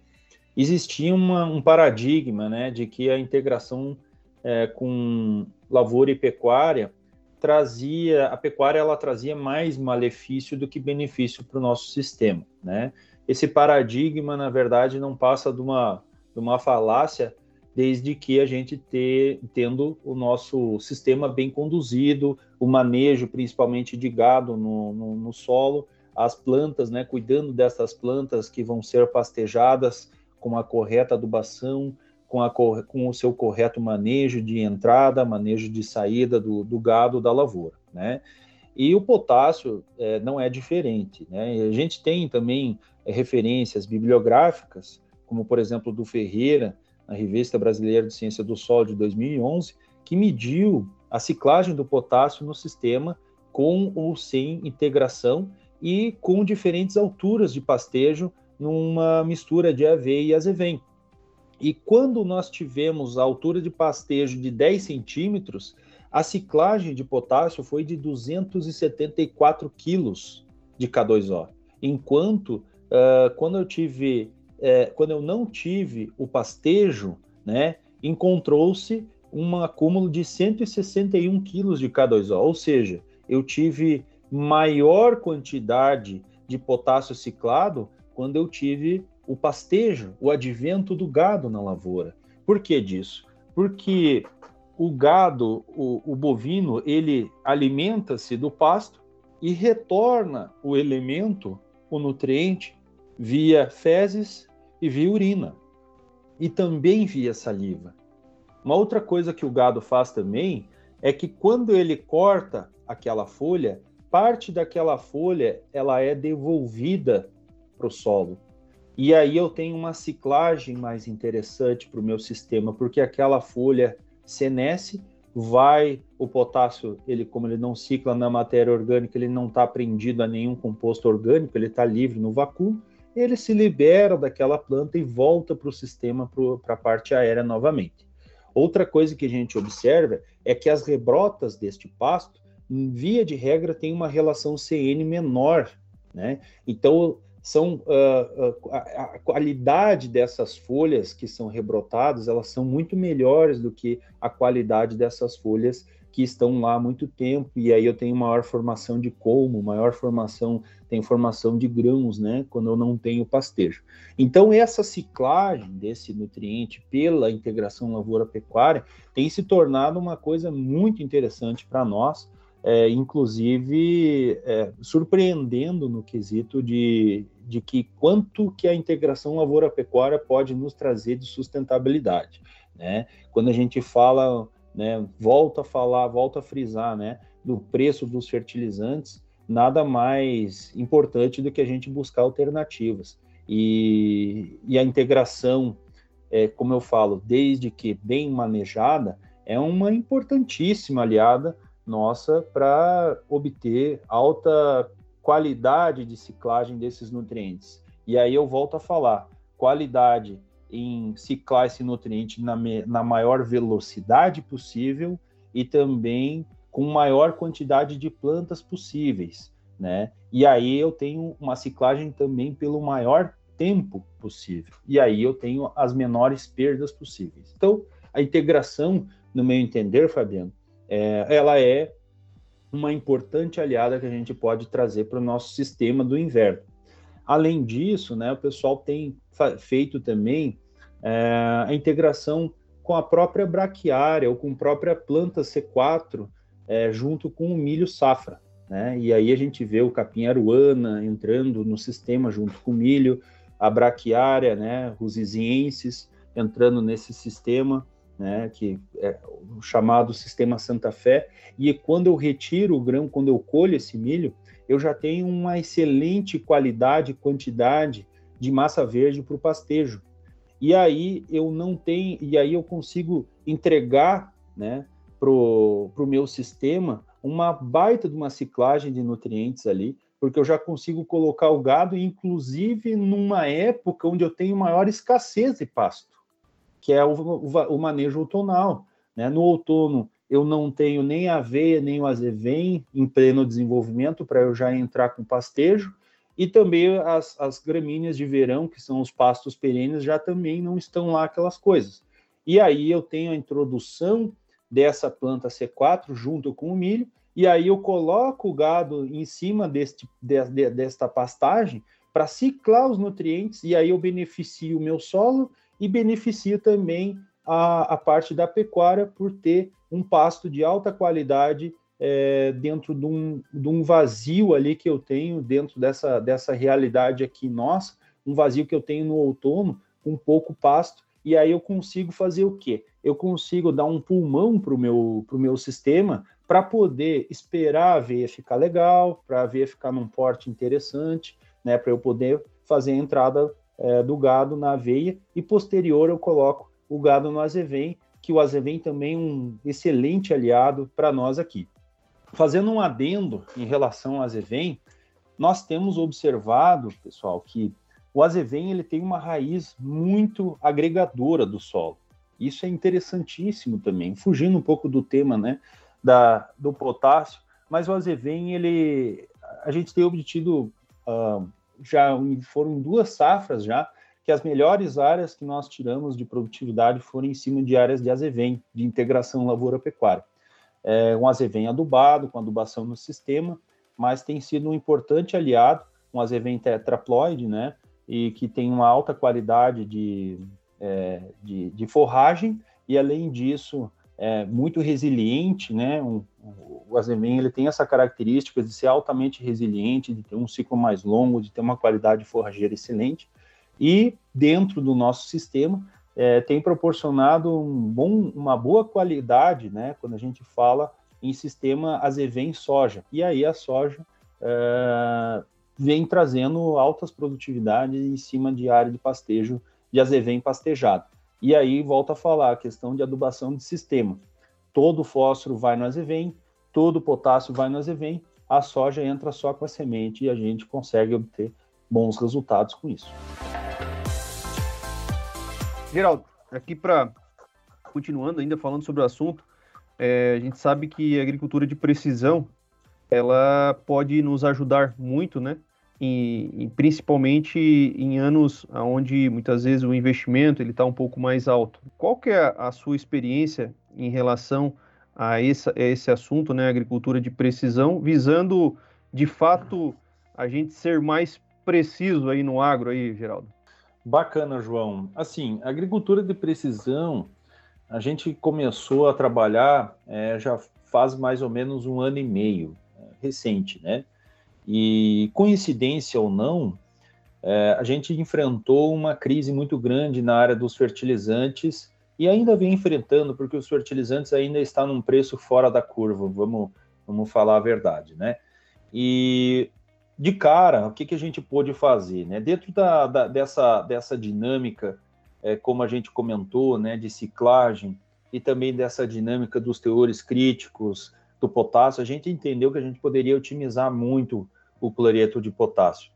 existia uma, um paradigma né, de que a integração é, com lavoura e pecuária trazia a pecuária ela trazia mais malefício do que benefício para o nosso sistema, né? Esse paradigma, na verdade, não passa de uma, de uma falácia desde que a gente ter, tendo o nosso sistema bem conduzido, o manejo principalmente de gado no, no, no solo, as plantas, né, cuidando dessas plantas que vão ser pastejadas com a correta adubação, com, a, com o seu correto manejo de entrada, manejo de saída do, do gado da lavoura, né? E o potássio é, não é diferente, né? A gente tem também é, referências bibliográficas, como por exemplo do Ferreira, na Revista Brasileira de Ciência do Solo de 2011, que mediu a ciclagem do potássio no sistema com ou sem integração e com diferentes alturas de pastejo numa mistura de AV e azevém. E quando nós tivemos a altura de pastejo de 10 centímetros, a ciclagem de potássio foi de 274 quilos de K2O. Enquanto uh, quando eu tive, uh, quando eu não tive o pastejo, né, encontrou-se um acúmulo de 161 quilos de K2O, ou seja, eu tive maior quantidade de potássio ciclado quando eu tive o pastejo, o advento do gado na lavoura. Por que disso? Porque o gado, o, o bovino, ele alimenta-se do pasto e retorna o elemento, o nutriente, via fezes e via urina. E também via saliva. Uma outra coisa que o gado faz também é que quando ele corta aquela folha, parte daquela folha ela é devolvida para o solo. E aí eu tenho uma ciclagem mais interessante para o meu sistema, porque aquela folha senesce, vai o potássio, ele como ele não cicla na matéria orgânica, ele não está prendido a nenhum composto orgânico, ele está livre no vácuo, ele se libera daquela planta e volta para o sistema, para a parte aérea novamente. Outra coisa que a gente observa é que as rebrotas deste pasto, via de regra, tem uma relação CN menor, né? Então, são uh, uh, a, a, qualidade dessas folhas que são rebrotadas, elas são muito melhores do que a qualidade dessas folhas que estão lá há muito tempo, e aí eu tenho maior formação de colmo, maior formação, tem formação de grãos, né, quando eu não tenho pastejo. Então, essa ciclagem desse nutriente pela integração lavoura-pecuária tem se tornado uma coisa muito interessante para nós, é, inclusive é, surpreendendo no quesito de, de que quanto que a integração lavoura-pecuária pode nos trazer de sustentabilidade. Né? Quando a gente fala né, volta a falar, volta a frisar, né, do preço dos fertilizantes, nada mais importante do que a gente buscar alternativas. E, e a integração, é, como eu falo, desde que bem manejada, é uma importantíssima aliada nossa para obter alta qualidade de ciclagem desses nutrientes. E aí eu volto a falar, qualidade em ciclar esse nutriente na, na maior velocidade possível e também com maior quantidade de plantas possíveis, né? E aí eu tenho uma ciclagem também pelo maior tempo possível. E aí eu tenho as menores perdas possíveis. Então, a integração, no meu entender, Fabiano, é, ela é uma importante aliada que a gente pode trazer para o nosso sistema do inverno. Além disso, né, o pessoal tem feito também é, a integração com a própria braquiária ou com a própria planta C4 é, junto com o milho safra. Né? E aí a gente vê o capim aruana entrando no sistema junto com o milho, a braquiária, né, os izienses entrando nesse sistema, né, que é o chamado sistema Santa Fé. E quando eu retiro o grão, quando eu colho esse milho, eu já tenho uma excelente qualidade, quantidade de massa verde para o pastejo. E aí eu não tenho, e aí eu consigo entregar, né, pro meu sistema uma baita de uma ciclagem de nutrientes ali, porque eu já consigo colocar o gado, inclusive numa época onde eu tenho maior escassez de pasto, que é o, o, manejo outonal. Né? No outono, eu não tenho nem aveia, nem o azevém em pleno desenvolvimento para eu já entrar com pastejo, e também as, as gramíneas de verão, que são os pastos perenes, já também não estão lá aquelas coisas. E aí eu tenho a introdução dessa planta C4 junto com o milho, e aí eu coloco o gado em cima deste, de, de, desta pastagem para ciclar os nutrientes, e aí eu beneficio o meu solo e beneficio também a, a parte da pecuária por ter um pasto de alta qualidade é, dentro de um, de um, vazio ali que eu tenho dentro dessa, dessa realidade aqui nossa, um vazio que eu tenho no outono, com pouco pasto, e aí eu consigo fazer o quê? Eu consigo dar um pulmão para o meu, pro meu sistema para poder esperar a aveia ficar legal, para a aveia ficar num porte interessante, né, para eu poder fazer a entrada é, do gado na aveia, e posterior eu coloco o gado no azevém, que o azevém também é um excelente aliado para nós aqui. Fazendo um adendo em relação ao azevém, nós temos observado, pessoal, que o azevém ele tem uma raiz muito agregadora do solo. Isso é interessantíssimo também, fugindo um pouco do tema, né, da, do potássio, mas o azevém, ele, a gente tem obtido, uh, já foram duas safras já, que as melhores áreas que nós tiramos de produtividade foram em cima de áreas de azevém, de integração lavoura-pecuária. É, um azevém adubado, com adubação no sistema, mas tem sido um importante aliado, um azevém tetraploide, né, e que tem uma alta qualidade de, é, de, de, forragem, e além disso, é muito resiliente, né, um, o azevém ele tem essa característica de ser altamente resiliente, de ter um ciclo mais longo, de ter uma qualidade forrageira excelente, e dentro do nosso sistema, é, tem proporcionado um bom, uma boa qualidade, né, quando a gente fala em sistema azevém soja. E aí a soja é, vem trazendo altas produtividades em cima de área de pastejo de azevém pastejado. E aí volta a falar a questão de adubação de sistema. Todo fósforo vai no azevém, todo potássio vai no azevém, a soja entra só com a semente e a gente consegue obter bons resultados com isso. Geraldo, aqui para continuando ainda falando sobre o assunto, é, a gente sabe que a agricultura de precisão ela pode nos ajudar muito, né? E, e principalmente em anos onde muitas vezes o investimento ele está um pouco mais alto. Qual que é a sua experiência em relação a esse, a esse assunto, né, agricultura de precisão, visando de fato a gente ser mais preciso aí no agro aí, Geraldo? Bacana, João. Assim, agricultura de precisão, a gente começou a trabalhar é, já faz mais ou menos um ano e meio, é, recente, né? E coincidência ou não, é, a gente enfrentou uma crise muito grande na área dos fertilizantes e ainda vem enfrentando, porque os fertilizantes ainda estão num preço fora da curva, vamos, vamos falar a verdade, né? E de cara, o que, que a gente pôde fazer, né? Dentro da, da dessa, dessa dinâmica, é, como a gente comentou, né, de ciclagem e também dessa dinâmica dos teores críticos do potássio, a gente entendeu que a gente poderia otimizar muito o cloreto de potássio.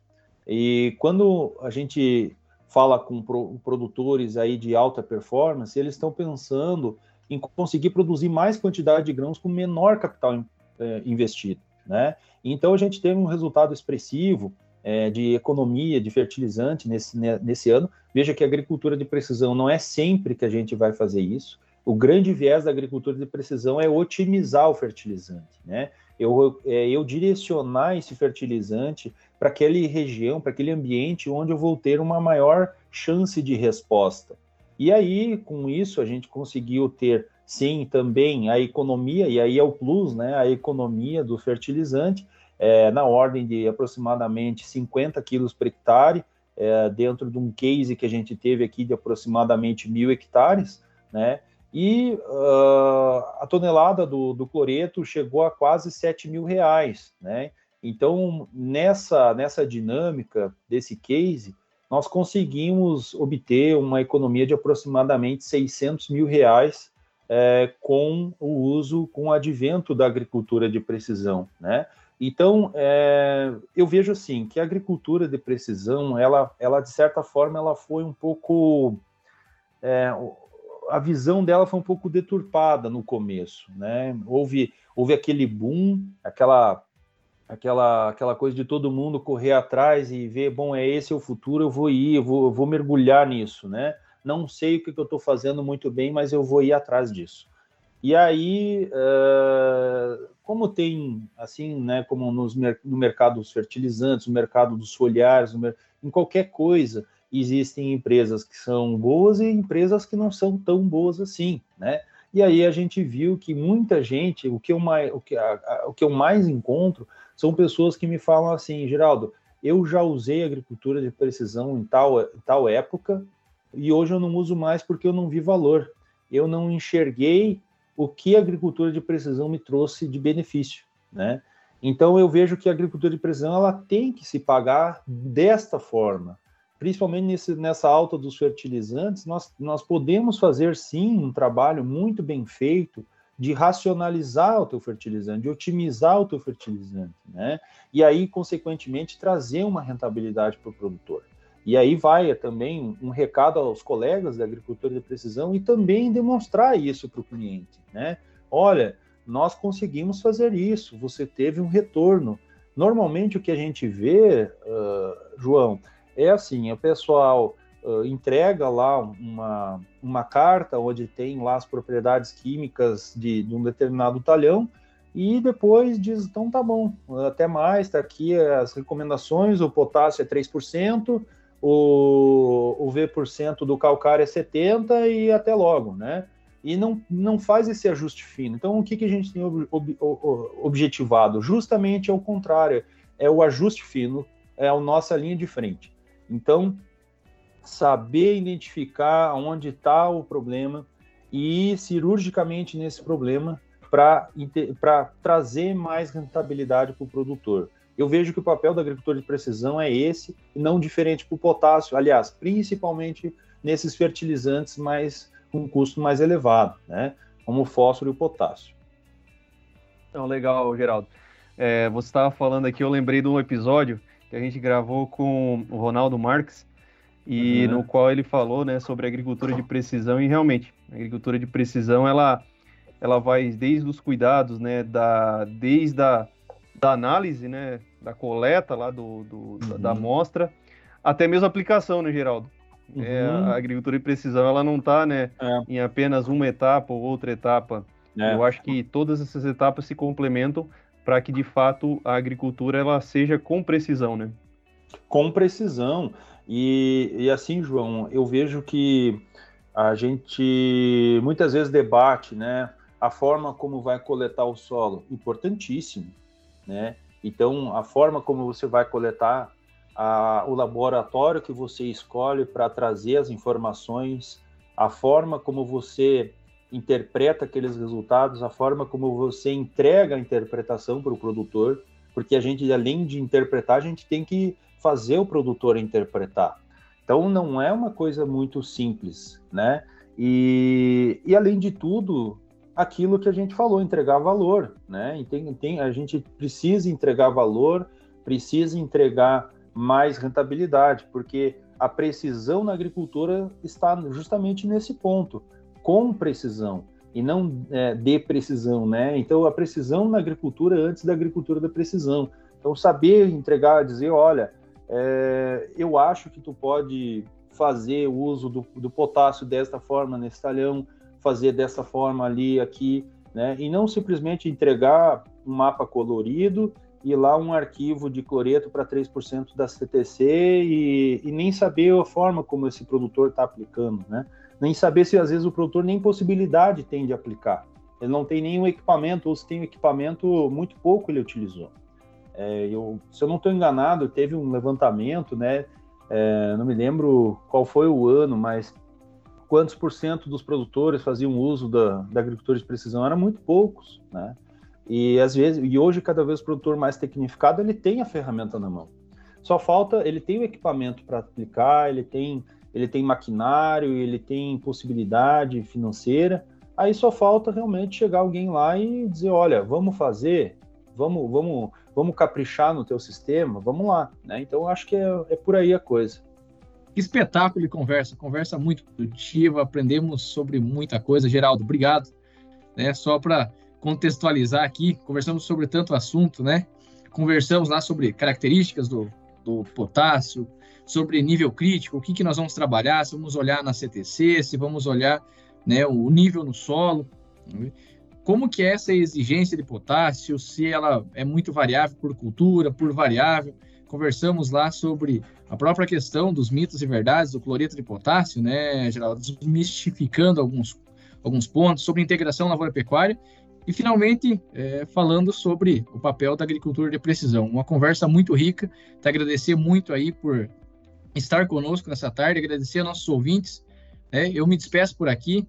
E quando a gente fala com produtores aí de alta performance, eles estão pensando em conseguir produzir mais quantidade de grãos com menor capital é, investido, né? Então a gente teve um resultado expressivo é, de economia de fertilizante nesse, né, nesse ano. Veja que a agricultura de precisão não é sempre que a gente vai fazer isso. O grande viés da agricultura de precisão é otimizar o fertilizante, né? Eu, é, eu direcionar esse fertilizante para aquela região, para aquele ambiente onde eu vou ter uma maior chance de resposta. E aí, com isso, a gente conseguiu ter, sim, também a economia, e aí é o plus, né? A economia do fertilizante, é, na ordem de aproximadamente 50 quilos por hectare, é, dentro de um case que a gente teve aqui de aproximadamente mil hectares, né? E uh, a tonelada do, do cloreto chegou a quase 7 mil reais, né? Então, nessa, nessa dinâmica desse case, nós conseguimos obter uma economia de aproximadamente 600 mil reais é, com o uso, com o advento da agricultura de precisão, né? Então, é, eu vejo assim que a agricultura de precisão, ela, ela de certa forma, ela foi um pouco é, a visão dela foi um pouco deturpada no começo, né? Houve, houve aquele boom, aquela aquela, aquela coisa de todo mundo correr atrás e ver, bom, é esse é o futuro, eu vou ir, eu vou, eu vou mergulhar nisso, né? Não sei o que, que eu estou fazendo muito bem, mas eu vou ir atrás disso. E aí, uh, como tem, assim, né, como nos, no mercado dos fertilizantes, no mercado dos foliares, em qualquer coisa, existem empresas que são boas e empresas que não são tão boas assim, né? E aí a gente viu que muita gente, o que eu mais, o que, a, a, o que eu mais encontro são pessoas que me falam assim, Geraldo, eu já usei agricultura de precisão em tal, em tal época e hoje eu não uso mais porque eu não vi valor. Eu não enxerguei o que a agricultura de precisão me trouxe de benefício, né? Então eu vejo que a agricultura de precisão ela tem que se pagar desta forma, principalmente nesse, nessa alta dos fertilizantes. Nós, nós podemos fazer sim um trabalho muito bem feito de racionalizar o teu fertilizante, de otimizar o teu fertilizante, né? E aí, consequentemente, trazer uma rentabilidade para o produtor. E aí vai também um recado aos colegas da agricultura de precisão e também demonstrar isso para o cliente, né? Olha, nós conseguimos fazer isso, você teve um retorno. Normalmente o que a gente vê, uh, João, é assim, o pessoal uh, entrega lá uma, uma carta onde tem lá as propriedades químicas de, de um determinado talhão e depois diz, então tá bom, até mais, tá aqui as recomendações, o potássio é 3%, o, o V% do calcário é 70% e até logo, né? E não, não faz esse ajuste fino. Então, o que, que a gente tem ob, ob, objetivado? Justamente é o contrário, é o ajuste fino, é a nossa linha de frente. Então, saber identificar onde está o problema e ir cirurgicamente nesse problema para trazer mais rentabilidade para o produtor. Eu vejo que o papel do agricultor de precisão é esse, e não diferente para o potássio, aliás, principalmente nesses fertilizantes mais com um custo mais elevado, né? Como o fósforo e o potássio. Então, legal, Geraldo. É, você estava falando aqui, eu lembrei de um episódio que a gente gravou com o Ronaldo Marques, e uhum. no qual ele falou né, sobre agricultura de precisão, e realmente, a agricultura de precisão, ela, ela vai desde os cuidados, né, da, desde a da análise, né, da coleta lá do, do uhum. da amostra, até mesmo a aplicação, né, Geraldo? Uhum. É, a agricultura de precisão, ela não está né, é. em apenas uma etapa ou outra etapa. É. Eu acho que todas essas etapas se complementam para que, de fato, a agricultura ela seja com precisão, né? Com precisão. E, e assim, João, eu vejo que a gente muitas vezes debate, né, a forma como vai coletar o solo, importantíssimo, né? Então, a forma como você vai coletar a, o laboratório que você escolhe para trazer as informações, a forma como você interpreta aqueles resultados, a forma como você entrega a interpretação para o produtor, porque a gente, além de interpretar, a gente tem que fazer o produtor interpretar. Então não é uma coisa muito simples, né? E, e além de tudo, aquilo que a gente falou, entregar valor, né? Tem, tem, a gente precisa entregar valor, precisa entregar mais rentabilidade, porque a precisão na agricultura está justamente nesse ponto, com precisão e não é, de precisão, né? Então a precisão na agricultura antes da agricultura da precisão. Então saber entregar, dizer, olha, é, eu acho que tu pode fazer o uso do, do, potássio desta forma nesse talhão, fazer dessa forma ali, aqui, né? E não simplesmente entregar um mapa colorido e lá um arquivo de cloreto para 3% da CTC e, e, nem saber a forma como esse produtor está aplicando, né? Nem saber se às vezes o produtor nem possibilidade tem de aplicar. Ele não tem nenhum equipamento, ou se tem um equipamento, muito pouco ele utilizou. É, eu, se eu não estou enganado, teve um levantamento, né? É, não me lembro qual foi o ano, mas quantos por cento dos produtores faziam uso da, da agricultura de precisão? Eram muito poucos, né? E às vezes, e hoje cada vez o produtor mais tecnificado ele tem a ferramenta na mão. Só falta, ele tem o equipamento para aplicar, ele tem, ele tem maquinário, ele tem possibilidade financeira. Aí só falta realmente chegar alguém lá e dizer, olha, vamos fazer, vamos, vamos, vamos caprichar no teu sistema, vamos lá, né? Então acho que é, é por aí a coisa. Que espetáculo de conversa, conversa muito produtiva, aprendemos sobre muita coisa. Geraldo, obrigado. Né? Só para contextualizar aqui, conversamos sobre tanto assunto, né? Conversamos lá sobre características do, do potássio, sobre nível crítico, o que, que nós vamos trabalhar, se vamos olhar na CTC, se vamos olhar né, o nível no solo. Né? como que é essa exigência de potássio, se ela é muito variável por cultura, por variável. Conversamos lá sobre a própria questão dos mitos e verdades do cloreto de potássio, né, desmistificando alguns, alguns pontos sobre integração lavoura-pecuária e, finalmente, é, falando sobre o papel da agricultura de precisão. Uma conversa muito rica. Te agradecer muito aí por estar conosco nessa tarde, agradecer a nossos ouvintes. Né? Eu me despeço por aqui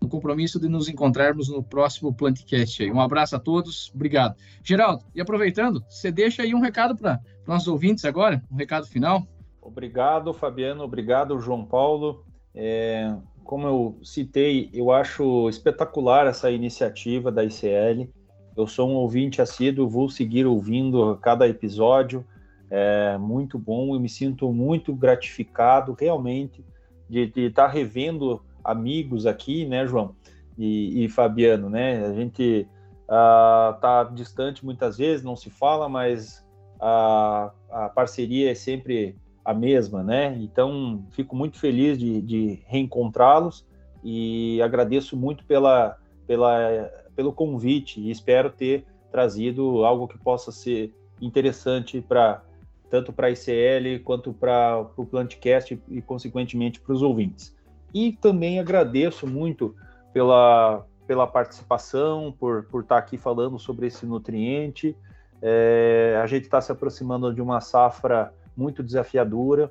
no compromisso de nos encontrarmos no próximo Plantcast. Um abraço a todos, obrigado. Geraldo, e aproveitando, você deixa aí um recado para nossos ouvintes agora, um recado final. Obrigado, Fabiano, obrigado, João Paulo. É, como eu citei, eu acho espetacular essa iniciativa da ICL. Eu sou um ouvinte assíduo, vou seguir ouvindo cada episódio. É muito bom, eu me sinto muito gratificado realmente de estar tá revendo amigos aqui, né, João e, e Fabiano, né? A gente uh, distante muitas vezes, não se fala, mas a, a, parceria é sempre a mesma, né? Então, fico muito feliz de, de reencontrá-los e agradeço muito pela, pela, pelo convite e espero ter trazido algo que possa ser interessante para tanto para a ICL quanto para o Plantcast e, consequentemente, para os ouvintes. E também agradeço muito pela, pela participação, por, por estar aqui falando sobre esse nutriente. É, a gente está se aproximando de uma safra muito desafiadora.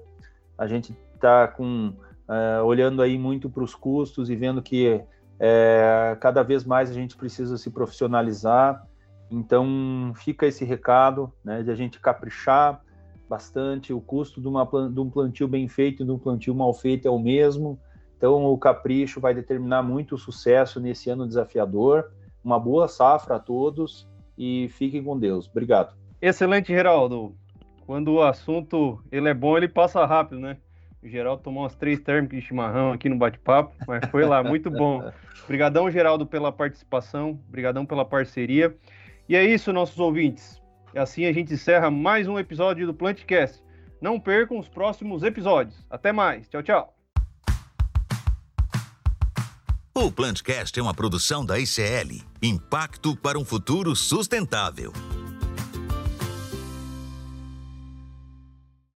A gente está com é, olhando aí muito para os custos e vendo que é, cada vez mais a gente precisa se profissionalizar Então fica esse recado né, de a gente caprichar bastante. O custo de, uma, de um plantio bem feito e de um plantio mal feito é o mesmo. Então o capricho vai determinar muito o sucesso nesse ano desafiador. Uma boa safra a todos e fiquem com Deus. Obrigado. Excelente, Geraldo. Quando o assunto ele é bom, ele passa rápido, né? O Geraldo tomou umas três térmicas de chimarrão aqui no bate-papo, mas foi lá, muito bom. Obrigadão, Geraldo, pela participação, obrigadão pela parceria. E é isso, nossos ouvintes. Assim a gente encerra mais um episódio do Plantcast. Não percam os próximos episódios. Até mais. Tchau, tchau. O Plantcast é uma produção da ICL Impacto para um Futuro Sustentável.